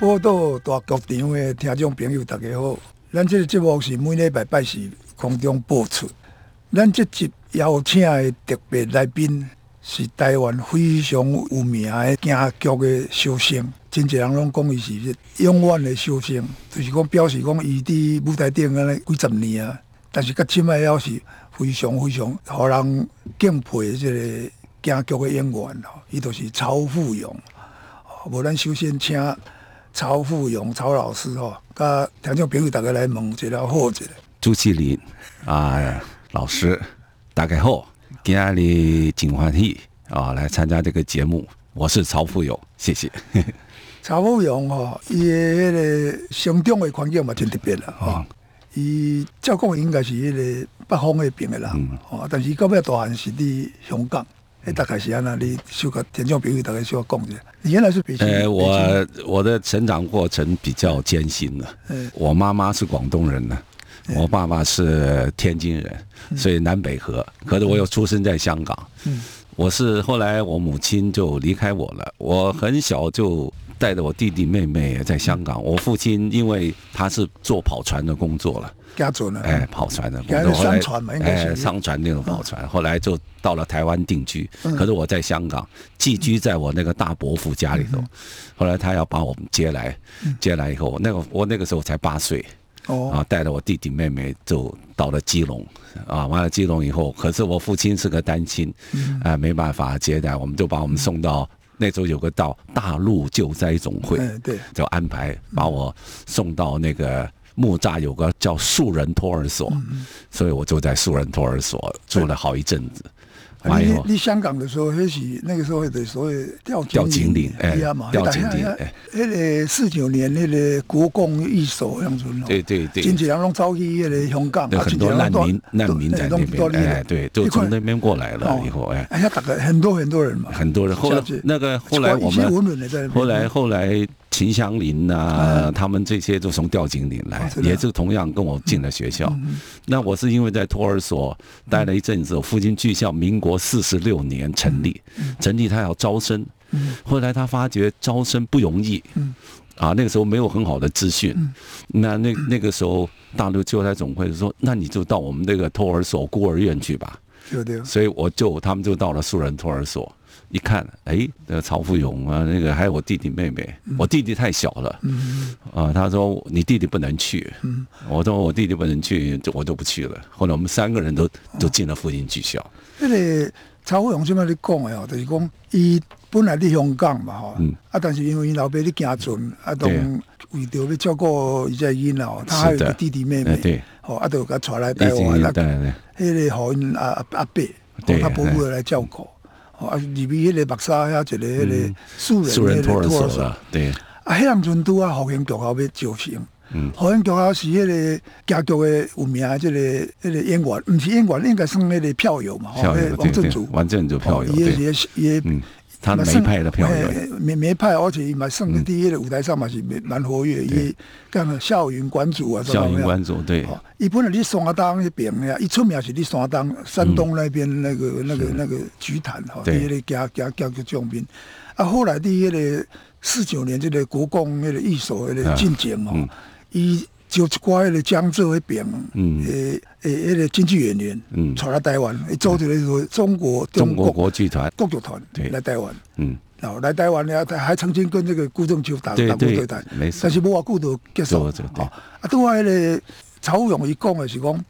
报道大剧场的听众朋友，大家好！咱这个节目是每礼拜拜四空中播出。咱这集邀请的特别来宾是台湾非常有名的京剧的小生，真侪人拢讲伊是永远的小生，就是讲表示讲伊伫舞台顶安尼几十年啊。但是到即摆还是非常非常互人敬佩的这个京剧的演员，伊就是曹富勇。无咱首先请。曹富勇，曹老师吼，甲听众朋友大家来问一下好一下。朱启林啊，老师，大家好，今日真欢喜啊，来参加这个节目。我是曹富勇，谢谢。曹富勇吼，伊的迄个成长的环境嘛真特别啦，吼。伊照讲应该是迄个北方那边的人，哦，但是到尾大汉是伫香港。哎，大概是安那你修个听众朋友大概需要讲一下。你原来是北京？呃，我我的成长过程比较艰辛的。嗯，我妈妈是广东人呢，我爸爸是天津人，所以南北河。可是我又出生在香港。嗯，我是后来我母亲就离开我了，我很小就带着我弟弟妹妹在香港。我父亲因为他是做跑船的工作了。家族呢？哎，跑船的，工作，商船嘛，应该是。商船那种跑船。后来就到了台湾定居，可是我在香港寄居在我那个大伯父家里头。后来他要把我们接来，接来以后，那个我那个时候才八岁，哦，啊，带着我弟弟妹妹就到了基隆，啊，完了基隆以后，可是我父亲是个单亲，啊，没办法接待，我们就把我们送到那时候有个到大陆救灾总会，对，就安排把我送到那个。木栅有个叫树人托儿所，所以我就在树人托儿所住了好一阵子。你你香港的时候，那是那个时候的所谓吊吊井岭，哎，吊井岭，哎，那个四九年那个国共一手样子，对对对，经济人拢遭遇那个香港，很多难民难民在那边，哎，对，都从那边过来了以后，哎，哎呀，大概很多很多人嘛，很多人。后来那个后来我们后来后来。秦祥林呐，他们这些都从调井岭来，也是同样跟我进了学校。那我是因为在托儿所待了一阵子，父亲剧校民国四十六年成立，成立他要招生，后来他发觉招生不容易，啊，那个时候没有很好的资讯，那那那个时候大陆救灾总会说，那你就到我们那个托儿所孤儿院去吧，所以我就他们就到了素人托儿所。一看，哎，那个曹富勇啊，那个还有我弟弟妹妹，我弟弟太小了，啊，他说你弟弟不能去，我说我弟弟不能去，就我就不去了。后来我们三个人都都进了附近剧校。那个曹富勇这么你讲的哦，就是讲伊本来在香港嘛，哈，啊，但是因为伊老爸在家村，啊，都为着要照顾伊只囡仔，他还有个弟弟妹妹，对，哦，啊，都给他带来台湾，那个好因阿阿伯，他伯父来照顾。啊，入面迄个目沙遐一个迄个素人素人托儿所，对。啊，迄阵阵拄啊，福兴局后要招生，嗯，福兴局后是迄个家族的有名，即个迄个演员，毋是演员，应该算迄个票友嘛，票友，王正祖，王正祖票友，也也也，嗯。他梅派的票友，梅梅派，而且伊嘛算第一的舞台上嘛是蛮活跃，伊干了校园馆主啊，校园馆主对。伊本来伫山东那边呀，伊出名是伫山东，山东那边那个那个那个剧坛哈，第一个加加加个将兵。啊，后来第一个四九年这个国共那个一手那个进京哦，伊。就一寡迄个江浙迄边，诶诶，迄个京剧演员，传来台湾，做一个说中国中国国剧团、国剧团来台湾，嗯，然后来台湾呢，他还曾经跟这个顾正秋打打过对台，但是无话久就结束，啊，都话迄个。曹富勇一讲的是讲，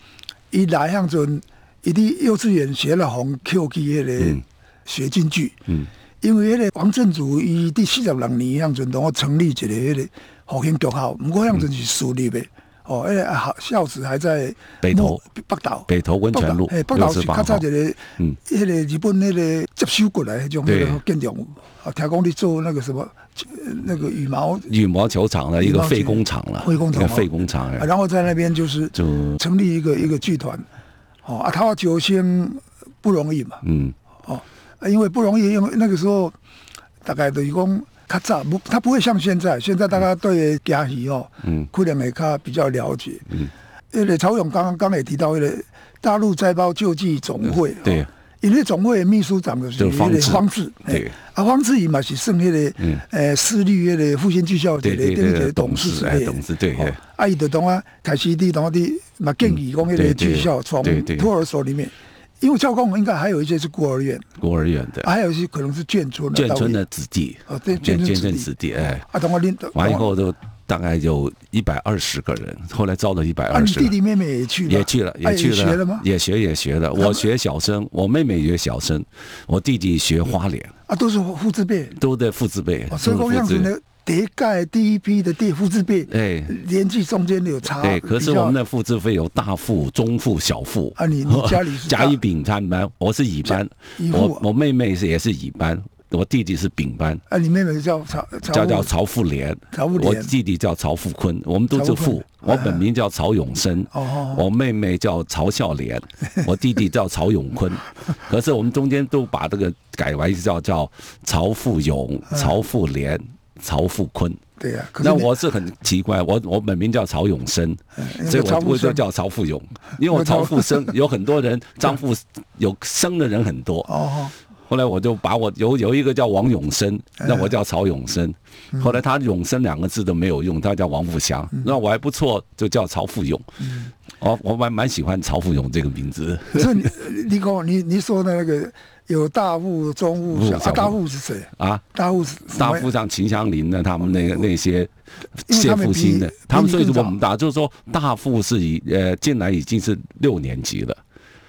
伊来向阵，伊伫幼稚园学了红 Q 记迄个学京剧，嗯，因为迄个王振祖伊伫四十六年向阵，同我成立一个迄个复兴中校，毋过向阵是私立的。哦，哎，好，孝子还在北投。北岛，北投温泉路，哎，北岛是较早一个，嗯，迄个日本那个接收过来迄种那个建筑，啊，听讲你做那个什么，那个羽毛羽毛球场的一个废工厂了，废工厂，废工厂，然后在那边就是就。成立一个一个剧团，哦，啊，他九星不容易嘛，嗯，哦，因为不容易，因为那个时候大概等于讲。较早不，他不会像现在。现在大家对嘉义哦，嗯，可能会较比较了解。嗯，因为曹勇刚刚刚也提到，一个大陆灾包救济总会，对，因为总会秘书长的是方志，方志，对，啊，方志伊嘛是剩迄个，呃，私立迄个复兴技校的对对对董事，哎董事对，啊，伊就当啊开始伫当地嘛建议讲迄个技校从托儿所里面。因为教工应该还有一些是孤儿院，孤儿院对，还有一些可能是眷村，眷村的子弟，哦，对，眷村子弟，哎，啊，等我拎，完以后都大概有一百二十个人，后来招了一百二十，弟弟妹妹也去了，也去了，也去了，学了吗？也学也学了，我学小生，我妹妹学小生，我弟弟学花脸，啊，都是父字辈，都在父字辈，所以讲样子呢。叠盖第一批的地复制币，哎，年纪中间有差。对，可是我们的复制费有大副、中副、小副。啊，你你家里是 甲乙丙他们班，我是乙班，我我妹妹是也是乙班，我弟弟是丙班。啊，你妹妹叫曹叫叫曹富莲，曹富莲，我弟弟叫曹富坤，我们都是富。我本名叫曹永生，哦，我妹妹叫曹孝莲，我弟弟叫曹永坤。可是我们中间都把这个改为叫叫曹富永、曹富莲。曹富坤，对呀，那我是很奇怪，我我本名叫曹永生，所以我我就叫曹富永，因为我曹富生 有很多人，张富有生的人很多，哦，后来我就把我有有一个叫王永生，那我叫曹永生，后来他永生两个字都没有用，他叫王富祥，那我还不错，就叫曹富永，哦，我蛮蛮喜欢曹富永这个名字。这你 你跟我你你说的那个。有大户、中户、小大户是谁啊？大户是大户像秦香林的，他们那个那些谢复兴的，他们所以我们打，就是说大户是已呃进来已经是六年级了。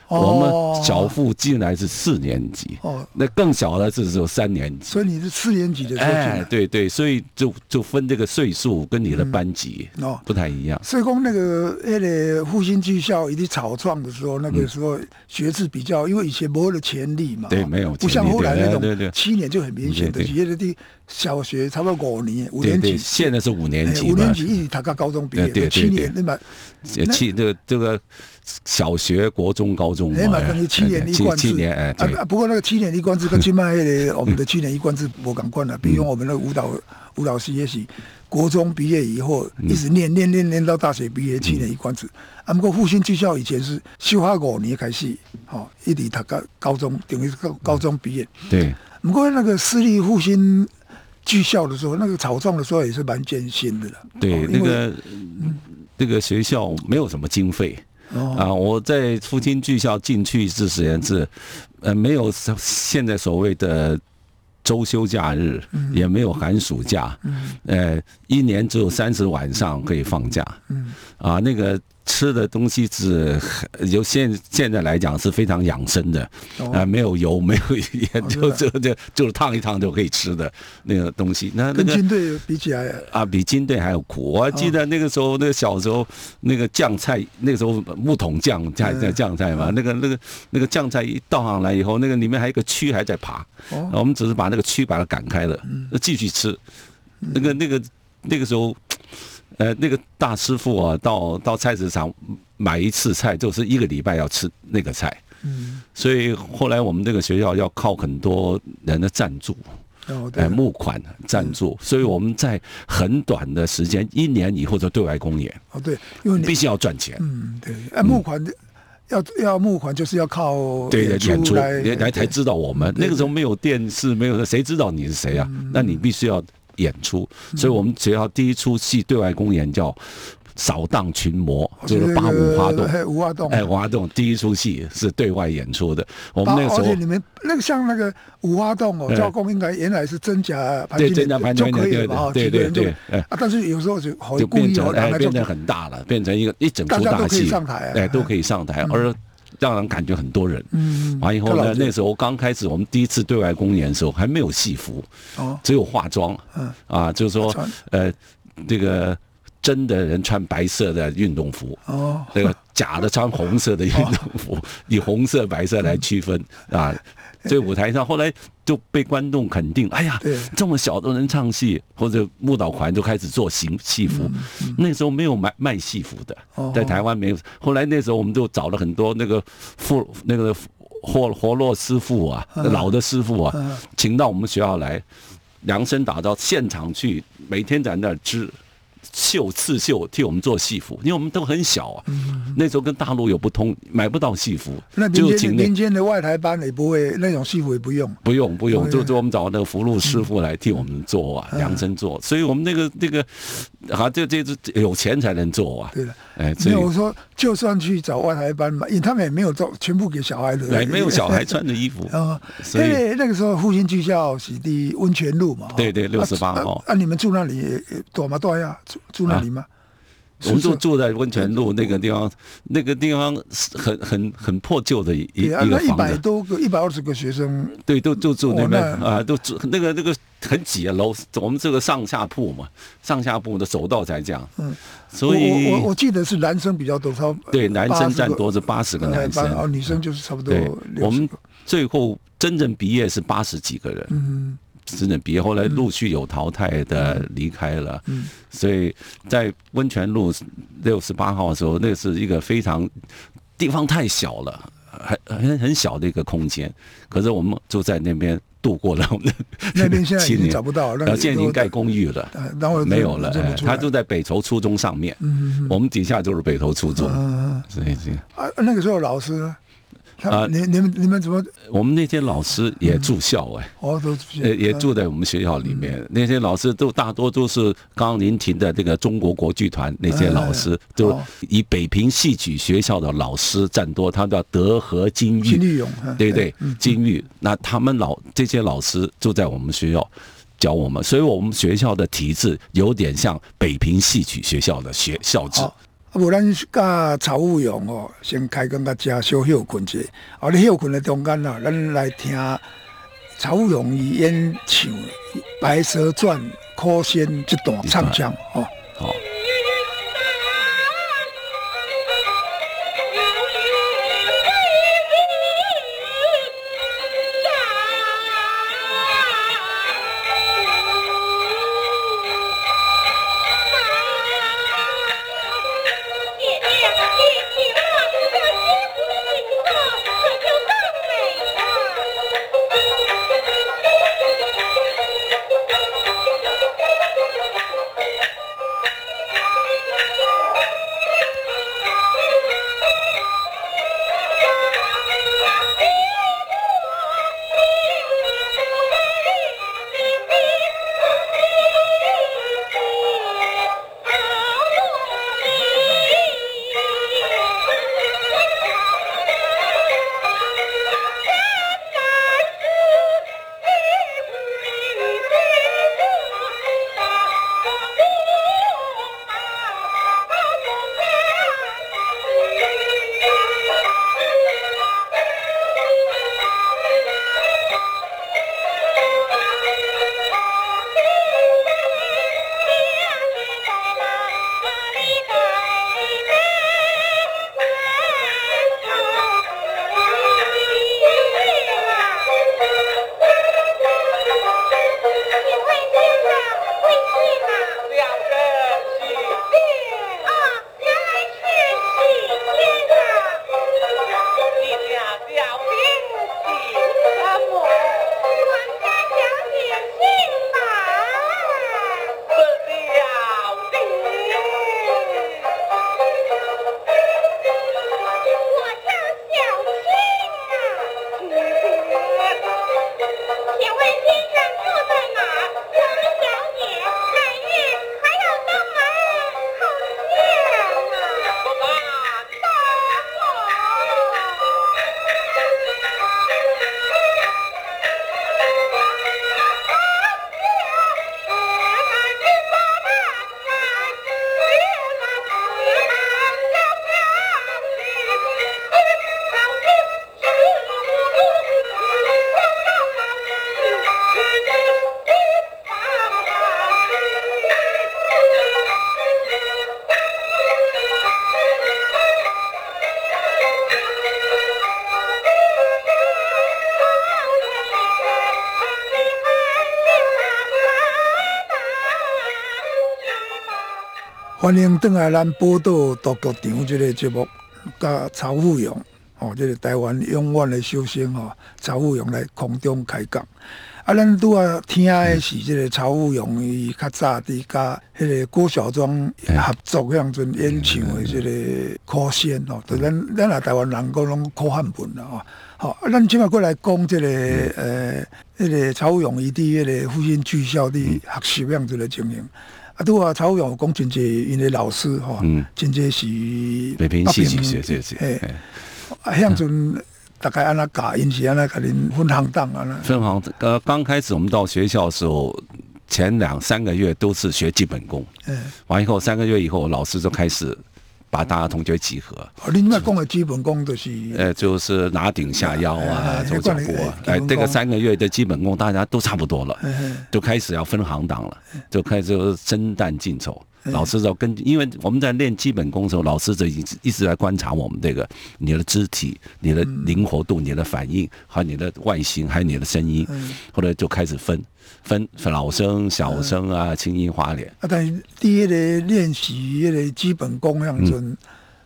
我们小付进来是四年级，哦，那更小的是只有三年级。所以你是四年级的时候哎，对对，所以就就分这个岁数跟你的班级哦。不太一样。所以讲那个那个复兴技校以及草创的时候，那个时候学制比较，因为以前没有了潜力嘛，对，没有，不像后来那种七年就很明显的，小学差不多五年，五年级，现在是五年级，五年级一直读到高中毕业，七年对吧？七这个这个。小学、国中、高中，哎嘛，等于七年一贯制。七年哎，啊不过那个七年一贯制跟去卖的我们的七年一贯制不敢惯了。比如我们的舞蹈舞蹈系也许国中毕业以后一直念念念念到大学毕业，七年一贯制。啊，不过复兴技校以前是修花五年开始，好一直读到高中，等于高高中毕业。对。不过那个私立复兴技校的时候，那个草创的时候也是蛮艰辛的了。对，那个那个学校没有什么经费。啊！我在复兴剧校进去之前是，呃，没有现在所谓的周休假日，也没有寒暑假，呃，一年只有三十晚上可以放假。啊，那个。吃的东西是由现现在来讲是非常养生的，啊，没有油，没有盐，就就就就是烫一烫就可以吃的那个东西。那跟军队比起来啊，比军队还要苦。我还记得那个时候，那个小时候那个酱菜，那个时候木桶酱菜在酱菜嘛，那个那个那个酱菜一倒上来以后，那个里面还有个蛆还在爬，我们只是把那个蛆把它赶开了，继续吃。那个那个那个时候。呃，那个大师傅啊，到到菜市场买一次菜，就是一个礼拜要吃那个菜。嗯，所以后来我们这个学校要靠很多人的赞助，哎，募款赞助，所以我们在很短的时间，一年以后就对外公演。哦，对，因为必须要赚钱。嗯，对，哎，募款要要募款，就是要靠对演出来来才知道我们。那个时候没有电视，没有谁知道你是谁啊？那你必须要。演出，所以我们只要第一出戏对外公演叫扫荡群魔，就是八五花洞，哎五花洞，哎，五花洞第一出戏是对外演出的。我们那个时候，而且你们那个像那个五花洞哦，教工应该原来是真假盘对真假盘就可以了对对对，啊，但是有时候就就变成哎，变成很大了，变成一个一整出大戏，哎，都可以上台，而让人感觉很多人。嗯，完以后呢，那时候刚开始我们第一次对外公演的时候，还没有戏服，哦，只有化妆，嗯，啊，就是说，呃，这个。真的人穿白色的运动服，哦，那个假的穿红色的运动服，以红色、白色来区分啊。所以舞台上后来就被观众肯定，哎呀，这么小都能唱戏，或者木岛团就开始做行戏服。那时候没有卖卖戏服的，在台湾没有。后来那时候我们就找了很多那个富那个活活络师傅啊，老的师傅啊，请到我们学校来量身打造，现场去，每天在那儿织。绣刺绣替我们做戏服，因为我们都很小啊。那时候跟大陆有不通，买不到戏服。那民间民间的外台班也不会那种戏服也不用。不用不用，就就我们找那个福禄师傅来替我们做啊，量身做。所以我们那个那个，好，这这是有钱才能做啊。对的，哎，所以我说，就算去找外台班嘛，因为他们也没有做全部给小孩的，对，没有小孩穿的衣服啊。所以那个时候复兴技校是的温泉路嘛。对对，六十八号。那，你们住那里多吗？多呀？住那里吗？我们就住在温泉路那个地方，那个地方很很很破旧的一一个房子。一百多个，一百二十个学生。对，都就住那边啊，都住那个那个很挤啊，楼我们这个上下铺嘛，上下铺的走道才这样。嗯，所以我我记得是男生比较多，超对，男生占多是八十个男生，哦，女生就是差不多。我们最后真正毕业是八十几个人。嗯。真的毕业，后来陆续有淘汰的离开了，所以在温泉路六十八号的时候，那是一个非常地方太小了，很很很小的一个空间。可是我们就在那边度过了我们的那边现在已经找不到，然后 现在已经盖公寓了，然后没有了。他就在北投初中上面，我们底下就是北投初中，所以啊，那个时候老师。啊，你你们你们怎么？我们那些老师也住校哎，哦，都呃也住在我们学校里面。那些老师都大多都是刚刚您提的这个中国国剧团那些老师，都以北平戏曲学校的老师占多。他叫德和金玉，金玉勇，对对，金玉。那他们老这些老师就在我们学校教我们，所以我们学校的体制有点像北平戏曲学校的学校制。啊，无咱甲曹武勇哦，先开工甲食小休困者。啊，你休困的中间啊，咱来听曹武勇伊演唱《白蛇传》可仙这段唱腔哦。好。欢迎登来咱报道大剧场这个节目，甲曹富勇哦，这个台湾永远的寿星哦，曹富勇来空中开讲。啊，咱拄啊听的是这个曹富勇伊较早伫甲迄个郭小庄合作迄样阵演唱的这个苦仙哦，就咱咱啊台湾人讲拢苦汉本啦哦。好，啊，咱即马过来讲这个呃，迄个曹富勇伊伫迄个复兴剧校伫学习样子的情形。啊，拄啊，曹勇讲真济，因为老师吼，真济是北平戏剧学这些，嘿，啊，向阵大概安那教，因是安那甲恁分行当啊，分行呃，刚开始我们到学校的时候，前两三个月都是学基本功，嗯，完以后三个月以后，老师就开始。把大家同学集合。另外讲的基本功就是，呃，就是拿顶下腰啊，走脚步啊。哎，这个三个月的基本功大家都差不多了，就开始要分行当了，就开始生旦净丑。老师就跟，因为我们在练基本功的时候，老师就一直一直在观察我们这个你的肢体、你的灵活度、你的反应，还有你的外形，还有你的声音，后来就开始分。分老生、小生啊，青音花脸。啊，但是第一个练习迄个基本功样阵，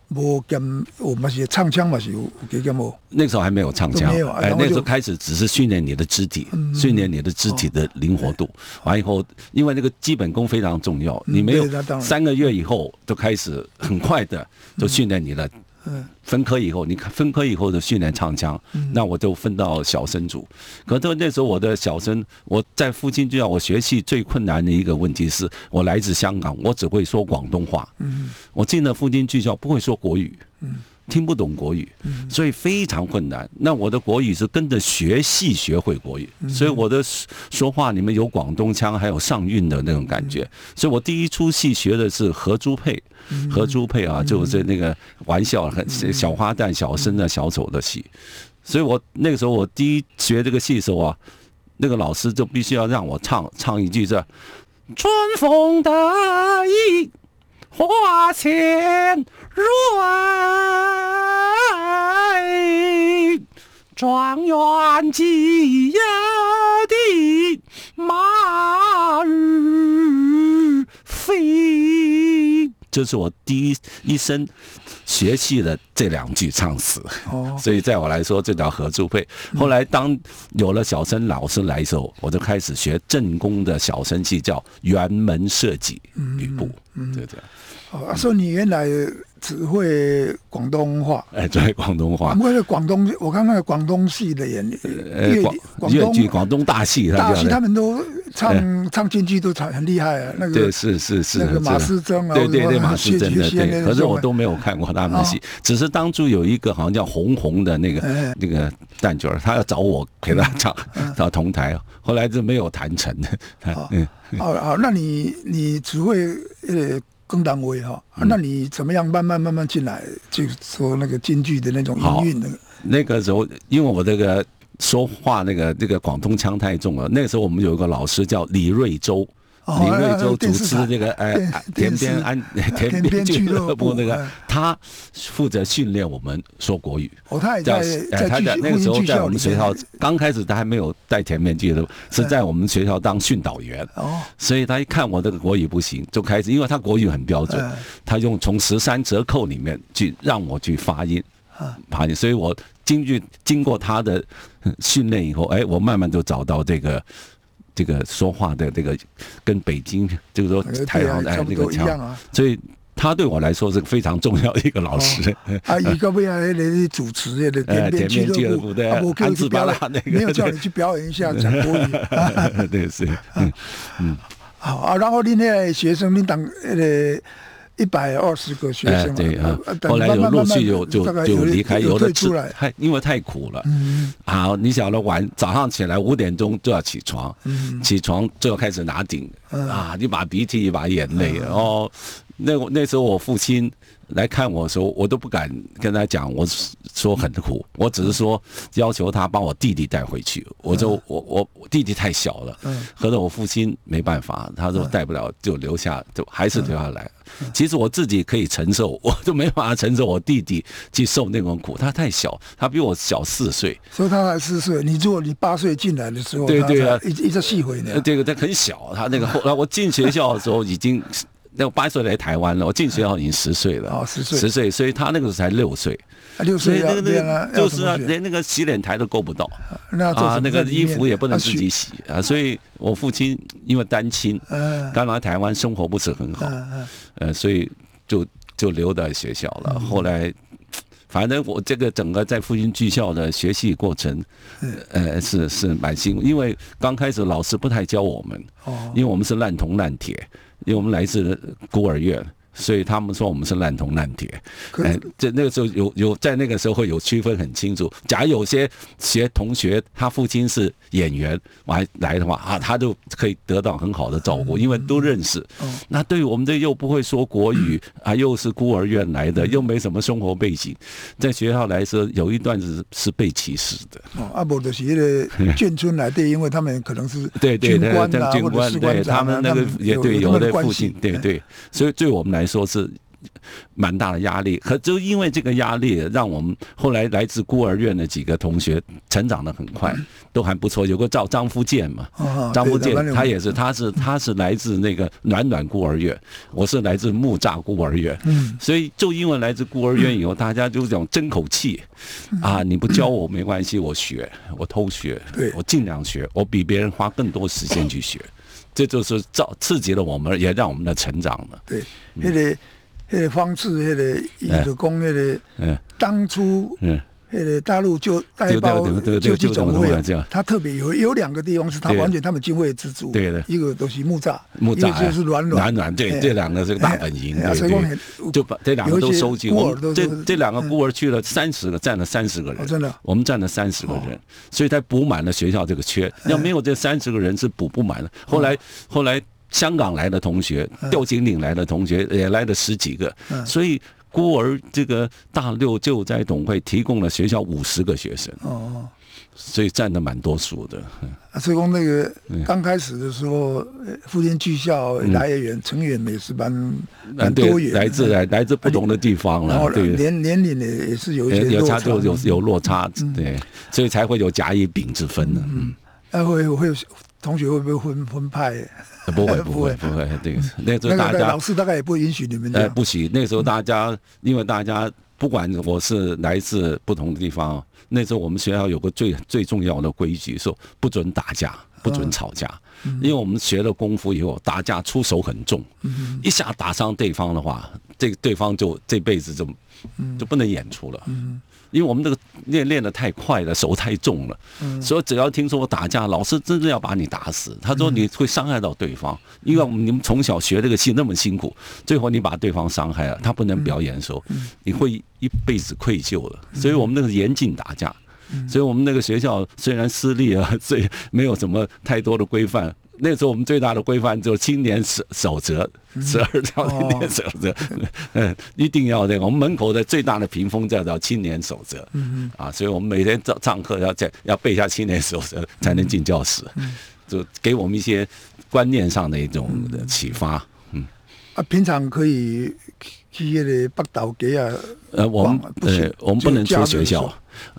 无兼我们是唱腔嘛是有给兼无。那时候还没有唱腔，哎，那时候开始只是训练你的肢体，训练你的肢体的灵活度。完以后，因为那个基本功非常重要，你没有三个月以后就开始很快的就训练你了。嗯，分科以后，你看分科以后的训练唱腔，那我就分到小生组。可是那时候我的小生，我在附近就要我学戏最困难的一个问题是我来自香港，我只会说广东话。嗯，我进了附近剧校不会说国语，嗯，听不懂国语，所以非常困难。那我的国语是跟着学戏学会国语，所以我的说话里面有广东腔，还有上韵的那种感觉。所以我第一出戏学的是何朱配。和朱佩啊，就是那个玩笑，很小花旦、小生的小丑的戏，所以我那个时候我第一学这个戏的时候啊，那个老师就必须要让我唱唱一句这“春风得意花前蕊，状元吉呀的马儿飞”。这是我第一一生学习的这两句唱词，所以在我来说，这叫合租配。后来当有了小生老师来的时候，我就开始学正宫的小生戏，叫辕门射戟吕布，就这样。哦，所以你原来。只会广东话，哎，只会广东话。不过广东，我看那个广东戏的演粤粤剧、广东大戏，大戏他们都唱唱京剧都唱很厉害啊。那个对，是是是，那个马师曾啊，对对对，马师曾的对。可是我都没有看过他们的戏，只是当初有一个好像叫红红的那个那个旦角，他要找我陪他唱，找同台，后来就没有谈成。嗯，好好，那你你只会呃。更单位哈，那你怎么样慢慢慢慢进来，就说那个京剧的那种音韵那个？那个时候，因为我这个说话那个那个广东腔太重了，那个时候我们有一个老师叫李瑞洲。李瑞洲主持这个哎田边安田边俱乐部那个，他负责训练我们说国语。哦，他也在在他在那个时候在我们学校刚开始他还没有带田边俱乐部，是在我们学校当训导员。哦，所以他一看我这个国语不行，就开始因为他国语很标准，他用从十三折扣里面去让我去发音，发音。所以我经据经过他的训练以后，哎，我慢慢就找到这个。这个说话的这个跟北京就是说台湾哎那个腔，所以他对我来说是非常重要的一个老师。啊，一个为了你主持的田边俱乐部，我可以去表演那个，没有叫你去表演一下讲国语。对，是，嗯嗯。好啊，然后你那学生，你当呃。一百二十个学生，对啊，后来有陆续有就就离开，有的出来，太因为太苦了。嗯，好，你晓得晚早上起来五点钟就要起床，起床就要开始拿顶啊，一把鼻涕一把眼泪。哦，那那时候我父亲。来看我的时候，我都不敢跟他讲，我说很苦，我只是说要求他把我弟弟带回去。我就我我弟弟太小了，合着我父亲没办法，他说带不了就留下，就还是留下来。其实我自己可以承受，我就没办法承受我弟弟去受那种苦，他太小，他比我小四岁，所以他才四岁。你如果你八岁进来的时候，对对啊，一一直细回呢，这个他很小，他那个后来我进学校的时候已经。那我八岁来台湾了，我进学校已经十岁了，哦，十岁，十岁，所以他那个时候才六岁，六岁那个那个就是啊，连那个洗脸台都够不到，啊，那个衣服也不能自己洗啊，所以我父亲因为单亲，刚来台湾生活不是很好，呃，所以就就留在学校了，后来。反正我这个整个在复兴剧校的学习过程，呃，是是蛮辛苦，因为刚开始老师不太教我们，因为我们是烂铜烂铁，因为我们来自孤儿院。所以他们说我们是烂铜烂铁，哎，这那个时候有有在那个时候会有区分很清楚。假如有些学同学他父亲是演员来来的话啊，他就可以得到很好的照顾，因为都认识。那对于我们这又不会说国语啊，又是孤儿院来的，又没什么生活背景，在学校来说有一段是是被歧视的。哦，阿伯的是那个 眷村来的，因为他们可能是对对对，军官对他们那个也对有的父亲对对，所以对我们来。说是蛮大的压力，可就因为这个压力，让我们后来来自孤儿院的几个同学成长的很快，都还不错。有个叫张福建嘛，张福建他也是，他是他是来自那个暖暖孤儿院，我是来自木栅孤儿院，所以就因为来自孤儿院以后，大家就想争口气啊，你不教我没关系，我学，我偷学，我尽量学，我比别人花更多时间去学。这就是造刺激了我们，也让我们的成长了。对，那个那个方式，那个艺术工，那个当初。那个大陆就代包就就总会，他特别有有两个地方是他完全他们经费资助，对。的，一个东西木栅，木栅就是软软，软软，对，这两个是个大本营，对对，就把这两个都收集。我们这这两个孤儿去了三十个，占了三十个人，真的，我们占了三十个人，所以才补满了学校这个缺。要没有这三十个人是补不满的。后来后来香港来的同学，吊井岭来的同学也来了十几个，所以。孤儿这个大六救灾总会提供了学校五十个学生，哦，所以占的蛮多数的。啊，所以讲那个刚开始的时候，福建技校来源成员也是蛮蛮多元，来自来来自不同的地方了，对，年年龄呢也是有一些有差，就有有落差，对，所以才会有甲乙丙之分呢。嗯，那会会有同学会不会分分派？不会不会 不会，对，那时候大家老师大概也不允许你们。哎，不行，那时候大家因为大家不管我是来自不同的地方，那时候我们学校有个最最重要的规矩，说不准打架，不准吵架，因为我们学了功夫以后，打架出手很重，一下打伤对方的话，这对方就这辈子就就不能演出了。因为我们这个练练的太快了，手太重了，所以只要听说我打架，老师真的要把你打死。他说你会伤害到对方，因为你们从小学这个戏那么辛苦，最后你把对方伤害了，他不能表演的时候，你会一辈子愧疚的。所以我们那个严禁打架，所以我们那个学校虽然私立啊，所以没有什么太多的规范。那时候我们最大的规范就是青年守守则，十二条青年守则，嗯，一定要这个。我们门口的最大的屏风叫做青年守则，嗯啊，所以我们每天上上课要在要背下青年守则才能进教室，就给我们一些观念上的一种启发，嗯。啊，平常可以去那个北岛给啊，呃，我们呃，我们不能出学校，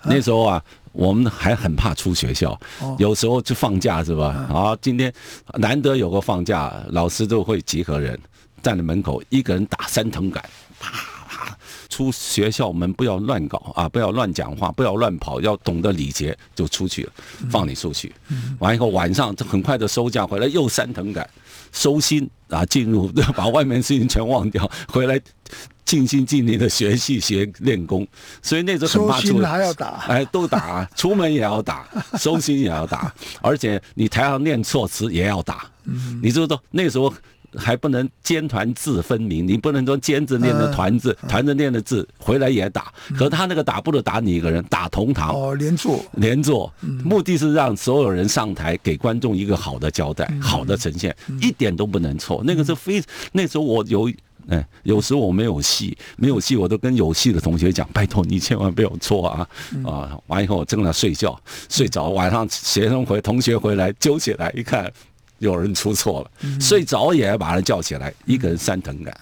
那时候啊。我们还很怕出学校，有时候就放假是吧？啊，今天难得有个放假，老师都会集合人站在门口，一个人打三藤杆，啪啪出学校门，不要乱搞啊，不要乱讲话，不要乱跑，要懂得礼节，就出去了，放你出去。完以后晚上就很快的收假回来，又三藤杆，收心啊，进入 把外面事情全忘掉，回来。尽心尽力的学习学练功，所以那时候很怕出，还要打，哎，都打，出门也要打，收心也要打，而且你台上念错词也要打。嗯。你知道那时候还不能尖团字分明，你不能说尖字念的团字，团字念的字，回来也打。可他那个打不能打你一个人，打同堂。哦，连坐。连坐，目的是让所有人上台给观众一个好的交代，好的呈现，一点都不能错。那个是非那时候我有。哎，有时我没有戏，没有戏，我都跟有戏的同学讲：“拜托你千万不要错啊！”啊，完以后我正在睡觉，睡着，晚上学生回同学回来揪起来一看，有人出错了，睡着也要把他叫起来，一个人三等感。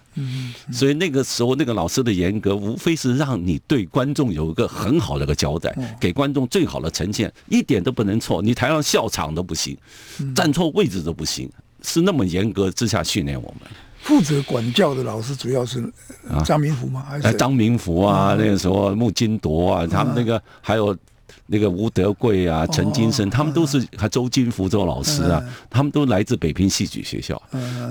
所以那个时候那个老师的严格，无非是让你对观众有一个很好的一个交代，给观众最好的呈现，一点都不能错。你台上笑场都不行，站错位置都不行，是那么严格之下训练我们。负责管教的老师主要是张明福吗？还是张明福啊？那个时候穆金铎啊，他们那个还有。那个吴德贵啊，陈金生，他们都是还周金福做老师啊，他们都来自北平戏剧学校，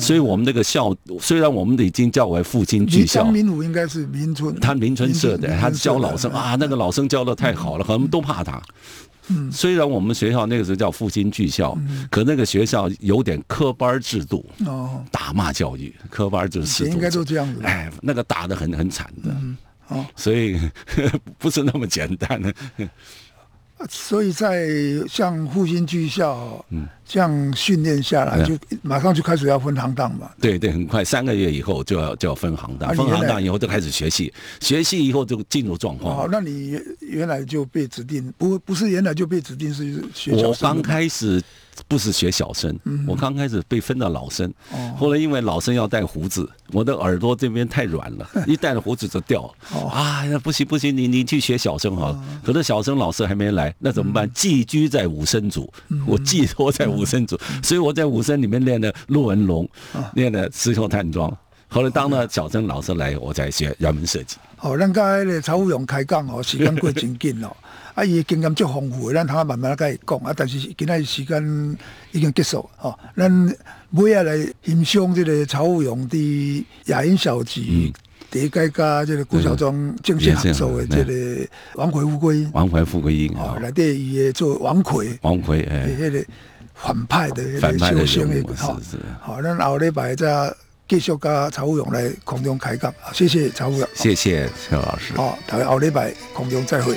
所以我们那个校虽然我们已经叫为复兴剧校，张明武应该是民村，他民村社的，他教老生啊，那个老生教的太好了，我们都怕他。嗯，虽然我们学校那个时候叫复兴剧校，可那个学校有点科班制度，哦，打骂教育，科班制度，应该都这样子，哎，那个打的很很惨的，哦，所以 不是那么简单。的。所以在像复兴剧校，嗯，这样训练下来，就马上就开始要分行当嘛。对对，很快三个月以后就要就要分行当，分行当以后就开始学戏，学戏以后就进入状况。好，那你原来就被指定，不不是原来就被指定是学我刚开始。不是学小生，我刚开始被分到老生，后来因为老生要戴胡子，我的耳朵这边太软了，一戴了胡子就掉了。啊，那不行不行，你你去学小生好了。可是小生老师还没来，那怎么办？寄居在武生组，我寄托在武生组，所以我在武生里面练的陆文龙，练的石头探庄。后来当了小生老师来，我才学人文设计。哦，咱甲迄个曹武勇开讲哦，时间过真紧哦。啊，伊经验足丰富，咱通慢慢甲伊讲啊。但是今仔时间已经结束哦，咱每下来欣赏这个曹武勇的雅音小剧，第一届加这个顾小庄正式合作的这个王魁富贵，王魁富贵音哦，来底伊诶做王魁，王魁诶，迄个反派的一个修行的吼，好，那后礼拜再继续跟曹武勇来空中开讲，谢谢曹武勇，谢谢邱老师，好，大家后礼拜空中再会。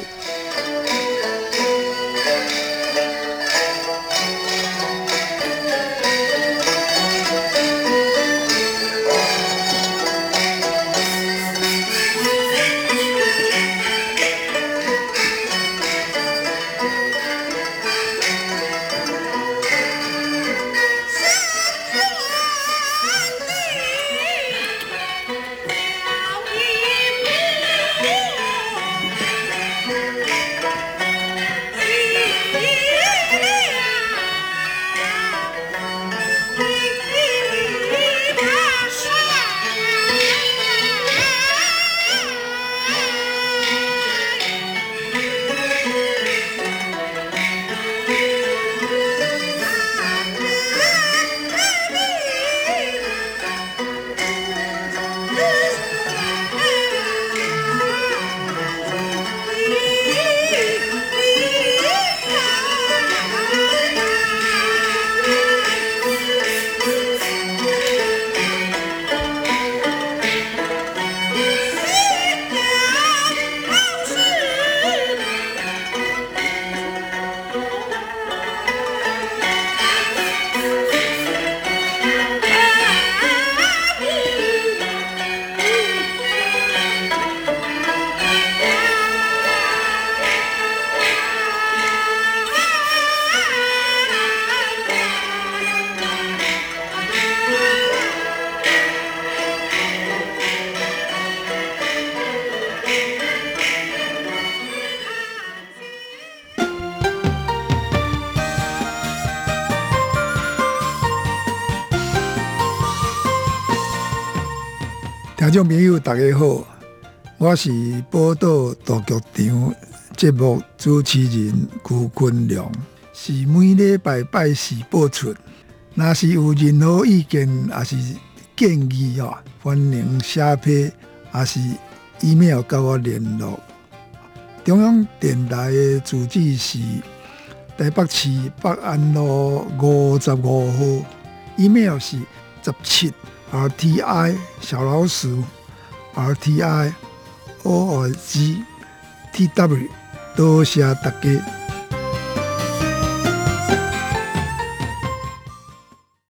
众朋友，大家好，我是报道大剧场节目主持人辜坤良，是每礼拜拜四播出。若是有任何意见，也是建议哦，欢迎写批，也是 email 跟我联络。中央电台的主址是台北市北安路五十五号，email 是十七。R T I 小老鼠，R T I O R G T W，多谢大家。